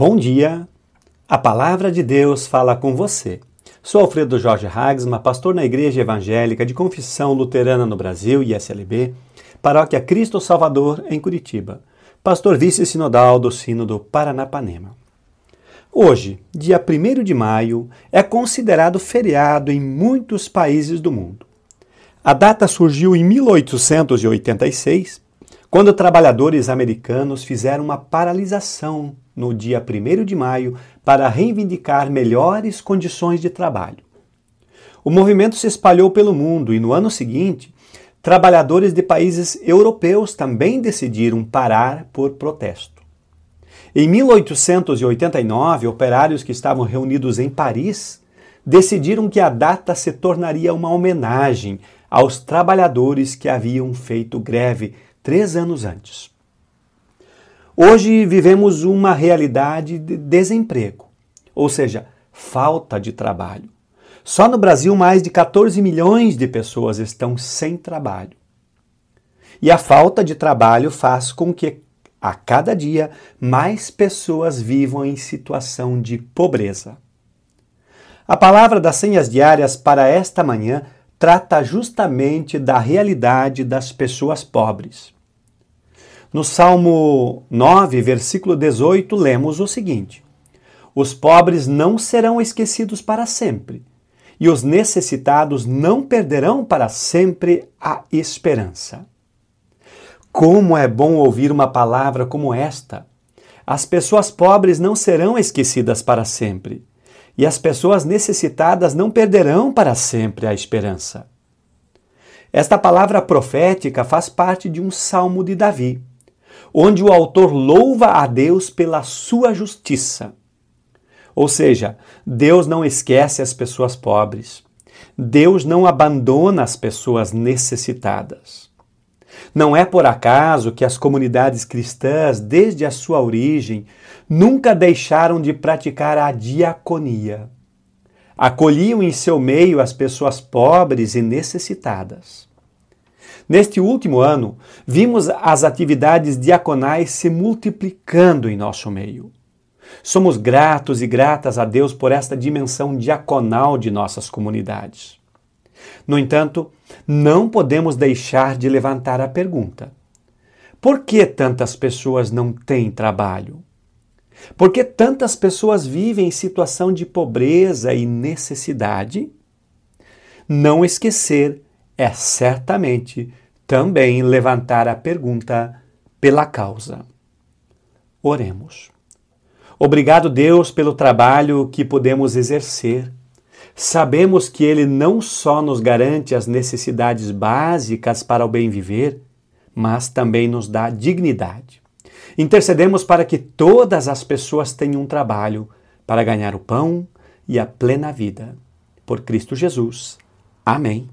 Bom dia, a palavra de Deus fala com você. Sou Alfredo Jorge Hagsma, pastor na Igreja Evangélica de Confissão Luterana no Brasil, ISLB, Paróquia Cristo Salvador, em Curitiba, pastor vice-sinodal do Sínodo Paranapanema. Hoje, dia 1 de maio, é considerado feriado em muitos países do mundo. A data surgiu em 1886, quando trabalhadores americanos fizeram uma paralisação no dia 1 de maio para reivindicar melhores condições de trabalho. O movimento se espalhou pelo mundo e no ano seguinte, trabalhadores de países europeus também decidiram parar por protesto. Em 1889, operários que estavam reunidos em Paris decidiram que a data se tornaria uma homenagem aos trabalhadores que haviam feito greve três anos antes. Hoje vivemos uma realidade de desemprego, ou seja, falta de trabalho. Só no Brasil, mais de 14 milhões de pessoas estão sem trabalho. E a falta de trabalho faz com que a cada dia mais pessoas vivam em situação de pobreza. A palavra das senhas diárias para esta manhã trata justamente da realidade das pessoas pobres. No Salmo 9, versículo 18, lemos o seguinte: Os pobres não serão esquecidos para sempre, e os necessitados não perderão para sempre a esperança. Como é bom ouvir uma palavra como esta! As pessoas pobres não serão esquecidas para sempre, e as pessoas necessitadas não perderão para sempre a esperança. Esta palavra profética faz parte de um salmo de Davi onde o autor louva a Deus pela sua justiça. Ou seja, Deus não esquece as pessoas pobres. Deus não abandona as pessoas necessitadas. Não é por acaso que as comunidades cristãs, desde a sua origem, nunca deixaram de praticar a diaconia. Acolhiam em seu meio as pessoas pobres e necessitadas. Neste último ano, vimos as atividades diaconais se multiplicando em nosso meio. Somos gratos e gratas a Deus por esta dimensão diaconal de nossas comunidades. No entanto, não podemos deixar de levantar a pergunta: por que tantas pessoas não têm trabalho? Por que tantas pessoas vivem em situação de pobreza e necessidade? Não esquecer é certamente também levantar a pergunta pela causa. Oremos. Obrigado, Deus, pelo trabalho que podemos exercer. Sabemos que Ele não só nos garante as necessidades básicas para o bem viver, mas também nos dá dignidade. Intercedemos para que todas as pessoas tenham um trabalho para ganhar o pão e a plena vida. Por Cristo Jesus. Amém.